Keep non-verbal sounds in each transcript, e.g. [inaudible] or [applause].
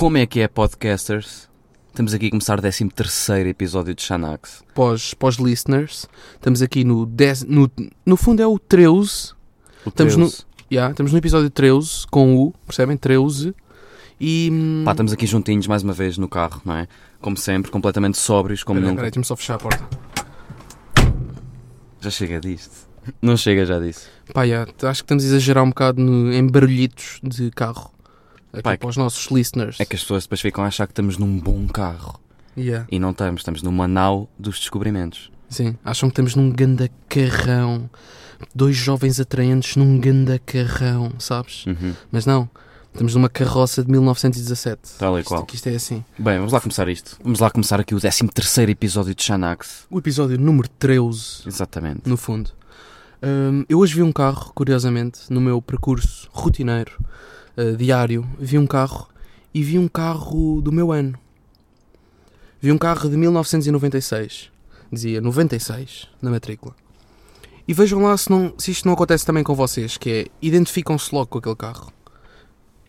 Como é que é, podcasters? Estamos aqui a começar o 13 terceiro episódio de Xanax. Pós, pós listeners, estamos aqui no 10, no, no fundo é o 13, O Estamos no- 13. yeah, estamos no episódio 13, com o, percebem? 13, e... hum, Pá, estamos aqui juntinhos mais uma vez no carro, não é? Como sempre, completamente sóbrios, como Peraí, nunca. peraí, deixa-me só fechar a porta. Já chega disto. Não chega já disso. Pá, yeah, acho que estamos a exagerar um bocado no- em barulhitos de carro. Aqui Pá, é para os nossos listeners. É que as pessoas depois ficam a achar que estamos num bom carro. Yeah, E não estamos, estamos numa nau dos descobrimentos. sim, acham que estamos num ganda carrão. Dois jovens atraentes num ganda carrão, sabes? Uhum. Mas não, estamos numa carroça de 1917. Tal e Isto- qual. que isto é assim. Bem, vamos lá começar isto. Vamos lá começar aqui o 13 terceiro episódio de Xanax. O episódio número 13. Exatamente. no fundo. Hum, eu hoje vi um carro, curiosamente, no meu percurso rotineiro, uh, diário, vi um carro e vi um carro do meu ano. Vi um carro de 1996. Dizia 96 na matrícula. E vejam lá se, não, se isto não acontece também com vocês, que é, identificam-se logo com aquele carro.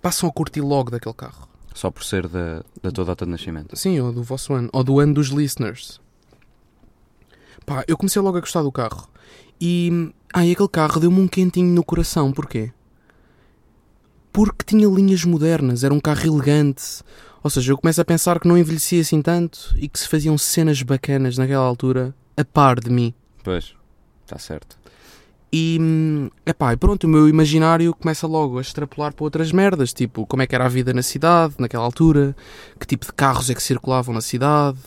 Passam a curtir logo daquele carro. Só por ser da, da tua data de nascimento. Sim, ou do vosso ano, ou do ano dos listeners. Pá, eu comecei logo a gostar do carro. E, ai, aquele carro deu-me um quentinho no coração. Porquê? Porque tinha linhas modernas, era um carro elegante. Ou seja, eu começo a pensar que não envelhecia assim tanto e que se faziam cenas bacanas naquela altura a par de mim. Pois, está certo. E, hum, epá, e pronto, o meu imaginário começa logo a extrapolar para outras merdas, tipo, como é que era a vida na cidade, naquela altura, que tipo de carros é que circulavam na cidade,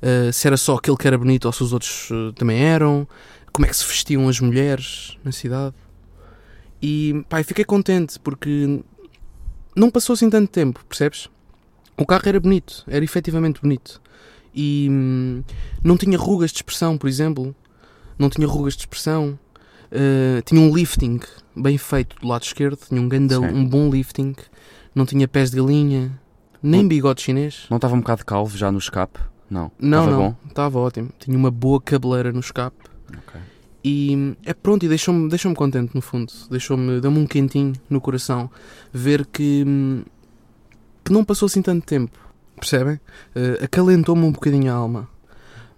eh, se era só aquele que era bonito ou se os outros eh, também eram, como é que se vestiam as mulheres na cidade. E, pá, fiquei contente, porque não passou assim tanto tempo, percebes? O carro era bonito, era efetivamente bonito. E hum, não tinha rugas de expressão, por exemplo. Não tinha rugas de expressão. Uh, tinha um lifting bem feito do lado esquerdo, tinha um, ganda, um bom lifting, não tinha pés de galinha, nem Não- bigode chinês. Não estava um bocado calvo já no escape? Não. Não, Estava não, bom? estava ótimo. Tinha uma boa cabeleira no escape Ok. E é pronto, e deixou-me deixou contente no fundo, deixou-me, deu-me um quentinho no coração ver que, hum, que não passou assim tanto tempo, percebem? Uh, acalentou-me um bocadinho a alma.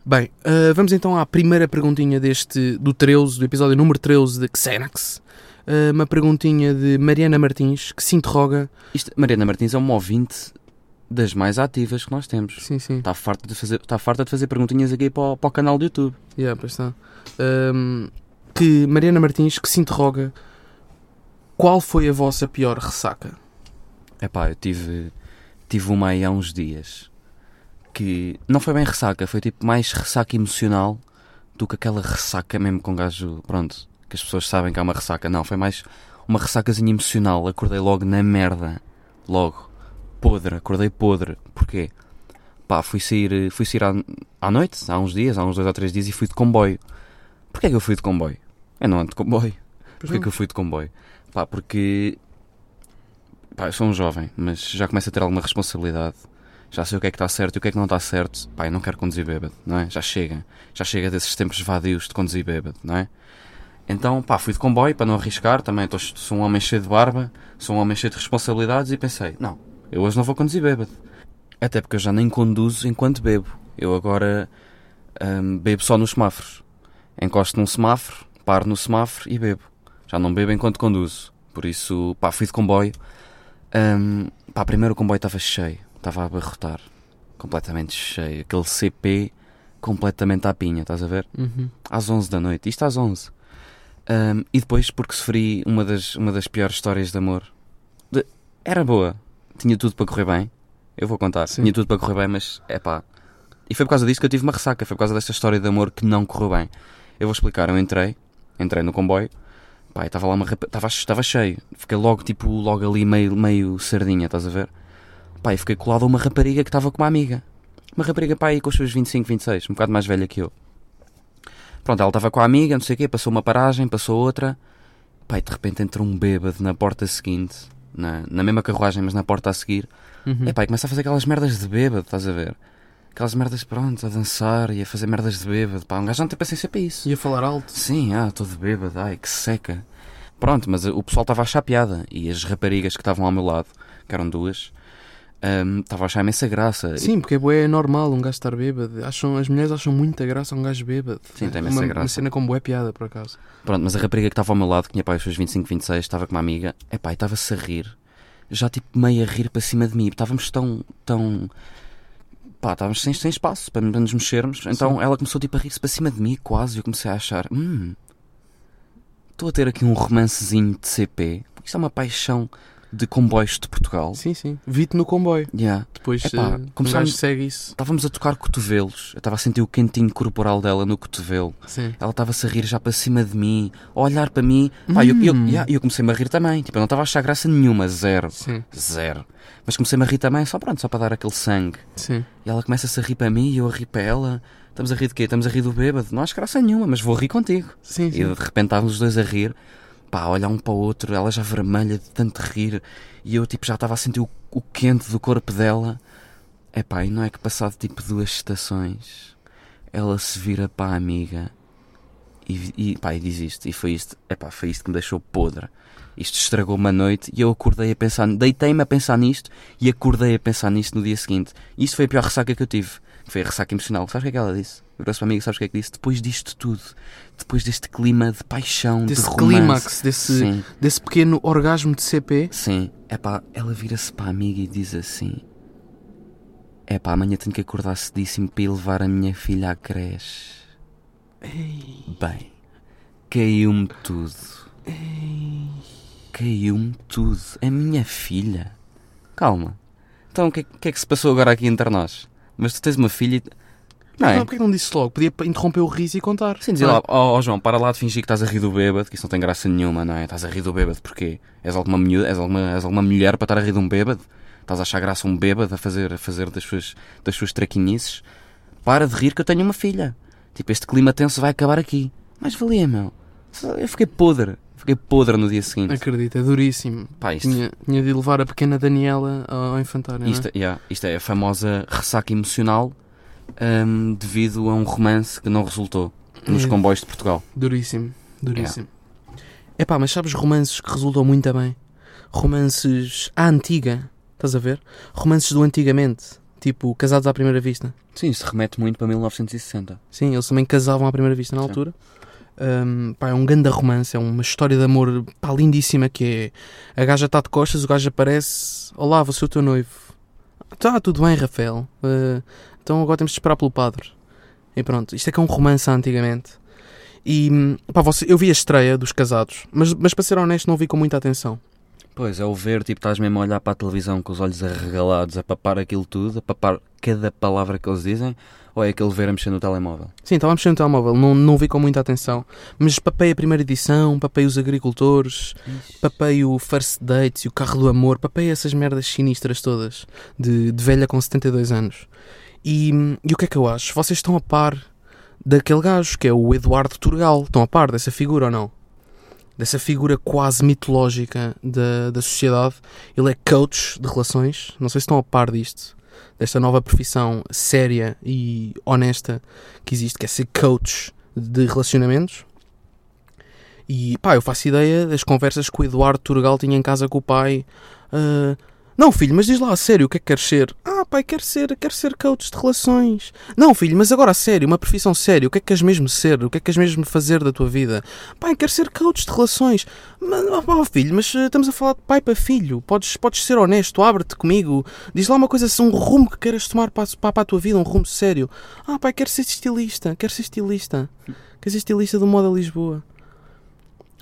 Bem, uh, vamos então à primeira perguntinha deste, do 13, do episódio número 13 de Xenax. Uh, uma perguntinha de Mariana Martins que se interroga. Isto, Mariana Martins é uma ouvinte das mais ativas que nós temos. Sim, sim. Está farta de fazer, está farta de fazer perguntinhas aqui para o, para o canal do YouTube. Yeah, pois está. Um, que Mariana Martins que se interroga qual foi a vossa pior ressaca? Epá, eu tive, tive uma aí há uns dias que não foi bem ressaca, foi tipo mais ressaca emocional do que aquela ressaca mesmo com gajo, pronto, que as pessoas sabem que há uma ressaca. Não, foi mais uma ressacazinha emocional. Acordei logo na merda. Logo. Podre, acordei podre. Porquê? Pá, fui sair, fui sair à, à noite, há uns dias, há uns dois ou três dias, e fui de comboio. Porquê é que eu fui de comboio? Eu não ando de comboio. Porquê que eu fui de comboio? Pá, porque. Pá, eu sou um jovem, mas já começo a ter alguma responsabilidade. Já sei o que é que está certo e o que é que não está certo. Pá, eu não quero conduzir bêbado, não é? Já chega. Já chega desses tempos vadios de conduzir bêbado, não é? Então, pá, fui de comboio para não arriscar. Também tô, sou um homem cheio de barba, sou um homem cheio de responsabilidades e pensei: não, eu hoje não vou conduzir bêbado. Até porque eu já nem conduzo enquanto bebo. Eu agora hum, bebo só nos semáforos. Encosto num semáforo, paro no semáforo e bebo. Já não bebo enquanto conduzo. Por isso, pá, fui de comboio. Hum, pá, primeiro o comboio estava cheio. Estava a abarrotar. Completamente cheio. Aquele CP completamente à pinha, estás a ver? Uhum. Às 11 da noite. Isto às 11. Hum, e depois porque sofri uma das, uma das piores histórias de amor. De- Era boa. Tinha tudo para correr bem. Eu vou contar. Sim. Tinha tudo para correr bem, mas é pá. E foi por causa disso que eu tive uma ressaca. Foi por causa desta história de amor que não correu bem. Eu vou explicar. Eu entrei. Entrei no comboio. Pá, e estava lá uma estava, estava cheio. Fiquei logo, tipo, logo ali meio, meio sardinha, estás a ver? Pá, e fiquei colado a uma rapariga que estava com uma amiga. Uma rapariga, pá, aí com os seus 25, 26. Um bocado mais velha que eu. Pronto, ela estava com a amiga, não sei o quê. Passou uma paragem, passou outra. Pá, e de repente entrou um bêbado na porta seguinte. Na, na mesma carruagem, mas na porta a seguir. Uhum. Epá, e começa a fazer aquelas merdas de bêbado, estás a ver? Aquelas merdas, pronto, a dançar e a fazer merdas de bêbado. Pá, um gajo não tem paciência para isso. Ia falar alto. Sim, ah, todo bêbado, ai, que seca. Pronto, mas o pessoal estava a achar piada. E as raparigas que estavam ao meu lado, que eram duas, hum, estava a achar imensa graça. Sim, porque é é normal um gajo estar bêbado. Acham, as mulheres acham muita graça um gajo bêbado. Sim, tem É imensa uma, graça. Uma cena com bué piada, por acaso. Pronto, mas a rapariga que estava ao meu lado, que tinha pá, os seus 25, 26, estava com uma amiga, epá, e estava-se a rir, já tipo meio a rir para cima de mim. Estávamos tão. tão. Pá, estávamos sem, sem espaço para, para nos mexermos. Então Sim. ela começou tipo a rir-se para cima de mim, quase, eu comecei a achar, hum, estou a ter aqui um romancezinho de CP, isto é uma paixão de comboios de Portugal. Sim, sim. Vi-te no comboio. Yeah. Depois Epá, começámos- gajo segue isso. Estávamos a tocar cotovelos, eu estava a sentir o quentinho corporal dela no cotovelo. Sim. Ela estava-se a rir já para cima de mim, a olhar para mim. Pá, eu, eu, Hum. yeah, eu comecei-me a rir também. Tipo, eu não estava a achar graça nenhuma, zero. Sim, Zero. Mas comecei-me a rir também, só pronto, só para dar aquele sangue. sim. E ela começa-se a rir para mim e eu a rir para ela. Estamos a rir de quê? Estamos a rir do bêbado. Não acho graça nenhuma, mas vou rir contigo. Sim, E sim. de repente estávamos os dois a rir, pá, a olhar um para o outro, ela já vermelha de tanto rir. E eu tipo já estava a sentir o, o quente do corpo dela. É pá, e não é que passado tipo duas estações, ela se vira para a amiga e, e pá, e diz isto. E foi isto, é pá, foi isto que me deixou podre. Isto estragou uma noite e eu acordei a pensar, deitei-me a pensar nisto e acordei a pensar nisto no dia seguinte. Isto foi a pior ressaca que eu tive. Foi a ressaca emocional. Sabes o que é que ela disse? Virou-se para sabes o que é que disse? Depois disto tudo, depois deste clima de paixão, Desse de romance. clímax, desse, Sim, desse pequeno orgasmo de CP. sim. É pá, ela vira-se para a amiga e diz assim: É pá, amanhã tenho que acordar cedíssimo para ir levar a minha filha à creche. Bem, caiu-me tudo. Caiu-me tudo. A minha filha. Calma. Então o que, é- o que é que se passou agora aqui entre nós? Mas tu tens uma filha e. Não é? Não, porque não disse logo? Podia interromper o riso e contar. Sim, dizer é? lá, ó ó, João, para lá de fingir que estás a rir do bêbado, que isso não tem graça nenhuma, não é? Estás a rir do bêbado porque és alguma, miúda, és alguma, és alguma mulher para estar a rir de um bêbado? Estás a achar graça um bêbado a fazer, a fazer das, suas, das suas traquinices? Para de rir que eu tenho uma filha. Tipo, este clima tenso vai acabar aqui. Mas valia, meu. Eu fiquei podre. Fiquei podre no dia seguinte. Acredito, é duríssimo. Pá, isto, Tinha, tinha de levar a pequena Daniela ao infantário. não é? isto, yeah, isto é a famosa ressaca emocional hum, devido a um romance que não resultou nos É. comboios de Portugal. Duríssimo, duríssimo. É pá, mas sabes romances que resultam muito bem? Romances à antiga, estás a ver? Romances do antigamente, tipo Casados à Primeira Vista. Sim, isso remete muito para 1960. Sim, eles também casavam à primeira vista na Sim. altura. Hum, pá, é um grande romance, é uma história de amor pá, lindíssima que é a gaja está de costas, o gajo aparece, olá, vou ser o teu noivo. Tá, tudo bem, Rafael. Uh, então agora temos de esperar pelo padre. E pronto, isto é que é um romance antigamente. E pá, você, eu vi a estreia dos casados, mas, mas para ser honesto não vi com muita atenção. Pois, é o ver, tipo, estás mesmo a olhar para a televisão com os olhos arregalados, a papar aquilo tudo, a papar cada palavra que eles dizem, ou é aquele ver a mexer no telemóvel? Sim, estava a mexer no telemóvel, não, não vi com muita atenção. Mas papei a primeira edição, papei os agricultores, papei o First Dates e o Carro do Amor, papei essas merdas sinistras todas de, de velha com 72 anos. E, e o que é que eu acho? Vocês estão a par daquele gajo que é o Eduardo Turgal. Estão a par dessa figura ou não? Dessa figura quase mitológica da, da sociedade. Ele é coach de relações. Não sei se estão a par disto. Desta nova profissão séria e honesta que existe, que é ser coach de relacionamentos. E pá, eu faço ideia das conversas que o Eduardo Turgal tinha em casa com o pai. Ah, não, filho, mas diz lá a sério, o que é que queres ser? Ah, pai, quero ser, quero ser coach de relações. Não, filho, mas agora a sério, uma profissão séria, o que é que queres mesmo ser? O que é que queres mesmo fazer da tua vida? Pai, quero ser coach de relações. Mas, oh, filho, mas ah, estamos a falar de pai para filho. Podes, podes ser honesto, abre-te comigo. Diz lá uma coisa, um rumo que queiras tomar para, para, para a tua vida, um rumo sério. Ah, pai, quero ser estilista, quero ser estilista. Quero ser estilista do Moda Lisboa.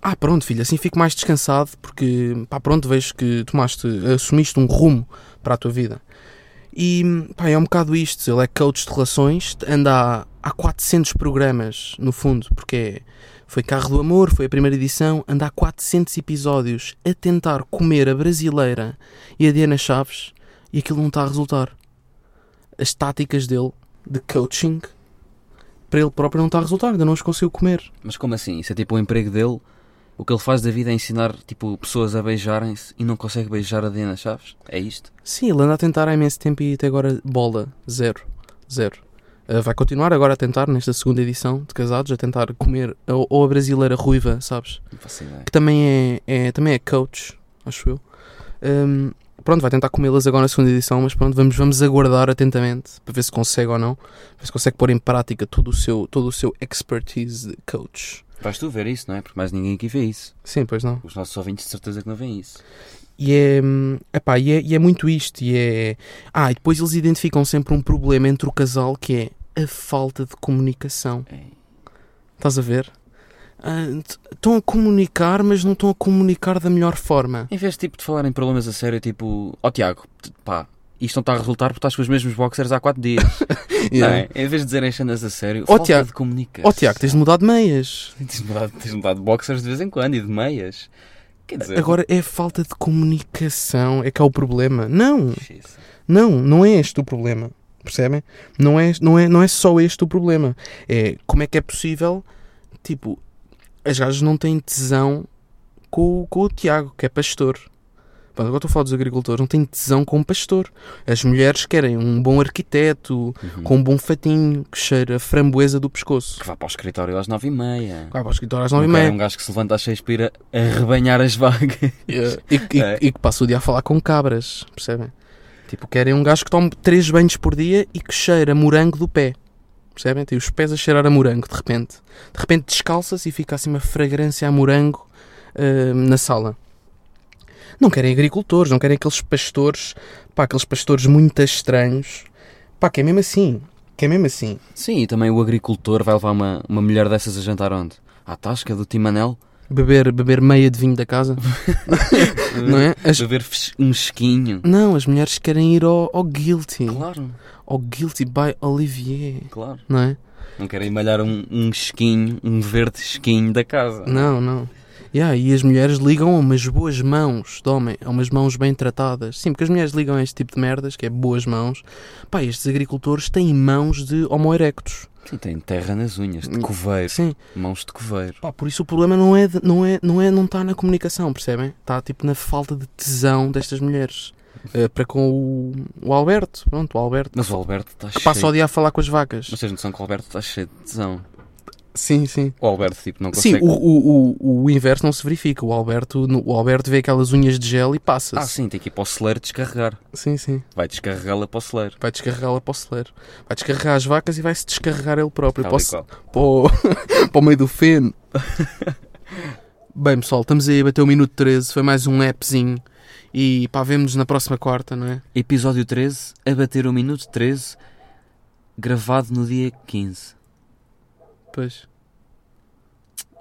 Ah, pronto, filho, assim fico mais descansado porque, pá, pronto, vejo que tomaste, assumiste um rumo para a tua vida. E, pá, é um bocado isto. Ele é coach de relações, anda há, há 400 programas, no fundo, porque é- foi Carro do Amor, foi a primeira edição, anda há 400 episódios a tentar comer a brasileira e a Diana Chaves e aquilo não está a resultar. As táticas dele de coaching para ele próprio não está a resultar, ainda não os conseguiu comer. Mas como assim? Isso é tipo o emprego dele? O que ele faz da vida é ensinar, tipo, pessoas a beijarem-se e não consegue beijar a Diana Chaves? É isto? Sim, ele anda a tentar há imenso tempo e até agora bola, zero, zero. Uh, vai continuar agora a tentar, nesta segunda edição de Casados, a tentar comer ou, ou a brasileira ruiva, sabes? Que também é, é- também é coach, acho eu. Um, pronto, vai tentar comê-las agora na segunda edição, mas pronto, vamos, vamos aguardar atentamente para ver se consegue ou não, ver se consegue pôr em prática todo o seu, todo o seu expertise de coach. Vais tu ver isso, não é? Porque mais ninguém aqui vê isso. Sim, pois não. Os nossos ouvintes de certeza que não veem isso. E é, epá, e é, e é muito isto. E é... Ah, e depois eles identificam sempre um problema entre o casal que é a falta de comunicação. É. Estás a ver? Ah, estão a comunicar, mas não estão a comunicar da melhor forma. Em vez tipo, de falar em problemas a sério, tipo, ó Tiago, t- pá, isto não está a resultar porque estás com os mesmos boxers há 4 dias. [laughs] Não é? Em vez de dizerem as cenas a sério, Ó, falta Tiago, de comunicação. Ó Tiago, tens de mudar de meias. Tens de mudar, tens de mudar de boxers de vez em quando e de meias. Quer dizer, Agora é falta de comunicação, é que é o problema. Não, Xis. não, não é este o problema. Percebem? Não é, não, é, não é só este o problema. É como é que é possível, tipo, as gajas não têm tesão com, com o Tiago, que é pastor. Pronto, agora estou a falar dos agricultores, não têm tesão com o pastor. As mulheres querem um bom arquiteto, Uhum. com um bom fatinho, que cheira a framboesa do pescoço. Que vá para o escritório às 9 e meia. Vai para o escritório às nove e meia. um gajo que se levanta às 6 para ir a arrebanhar as vagas. [laughs] E, e- É. e que passa o dia a falar com cabras, percebem? Tipo, querem um gajo que tome três banhos por dia e que cheira morango do pé. Percebem? Tem os pés a cheirar a morango, de repente. De repente descalça-se e fica assim uma fragrância a morango ah, na sala. Não querem agricultores, não querem aqueles pastores, pá, aqueles pastores muito estranhos. Pá, que é mesmo assim. Que é mesmo assim. Sim, e também o agricultor vai levar uma, uma mulher dessas a jantar onde? À tasca do Timanel? Beber, beber meia de vinho da casa. [laughs] não é? As- Beber um esquinho. não, as mulheres querem ir ao, ao Guilty. Claro, Ao Guilty by Olivier. claro. Não é? Não querem malhar um, um esquinho, um verde esquinho da casa. Não, não. Yeah, e as mulheres ligam a umas boas mãos de homem, a umas mãos bem tratadas. Sim, porque as mulheres ligam a este tipo de merdas, que é boas mãos. Pá, estes agricultores têm mãos de homo erectus. Sim, tem terra nas unhas, de coveiro. Sim. Mãos de coveiro. Pá, por isso o problema não é, de- não é, não é, não está na comunicação, percebem? Está tipo na falta de tesão destas mulheres. Eh, para com o, o Alberto, pronto, o Alberto, Mas o Alberto está que cheio. passa o dia a falar com as vacas. Mas tens noção que o Alberto está cheio de tesão. Sim, sim. O Alberto, tipo, não Sim, consegue. o, o, o, o inverso não se verifica. O Alberto, o Alberto vê aquelas unhas de gel e passa-se. Ah, sim, tem que ir para o celeiro descarregar. sim, sim. Vai descarregá-la para o celeiro. Vai descarregá-la para o celeiro. Vai descarregar as vacas e vai-se descarregar ele próprio para, o, [laughs] para, o, para o meio do feno. Bem, pessoal, estamos aí a bater o minuto 13. Foi mais um appzinho. E pá, vemos na próxima quarta, não é? Episódio 13, a bater o minuto 13, gravado no dia 15. Pois.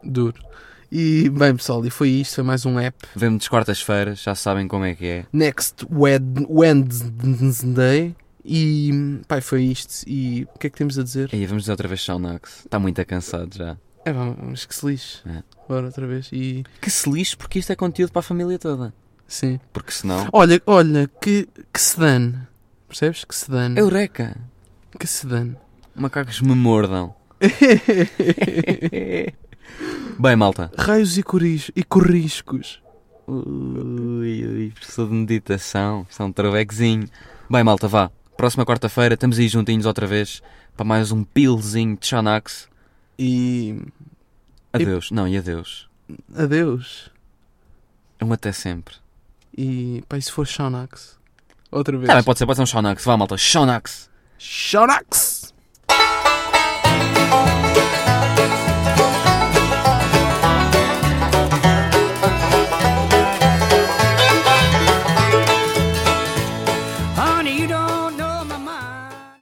Duro. E bem, pessoal, e foi isto. Foi mais um app. Vemo-nos quartas-feiras, já sabem como é que é. Next Wed- Wednesday. E pá, foi isto. E o que é que temos a dizer? Aí vamos dizer outra vez Shaunax. Está muito cansado já. É, vamos que se lixe. É. Bora outra vez. E Que se lixe, porque isto é conteúdo para a família toda. sim. Porque senão. Olha, olha, que, que se dane. Percebes? Que se dane. Eureka! Que se dane. Macacos me mordam. [laughs] Bem, malta. Raios e, coris, e corriscos. Ui, ui, professor de meditação. É um travequezinho. Bem, malta, vá. Próxima quarta-feira estamos aí juntinhos outra vez para mais um pilzinho de Xanax. E Adeus. Não, e adeus. adeus. Um até sempre. E pá, e se for Shanax? Outra vez. Também pode ser, pode ser um Xanax. Vá, malta. Xanax. Shanax!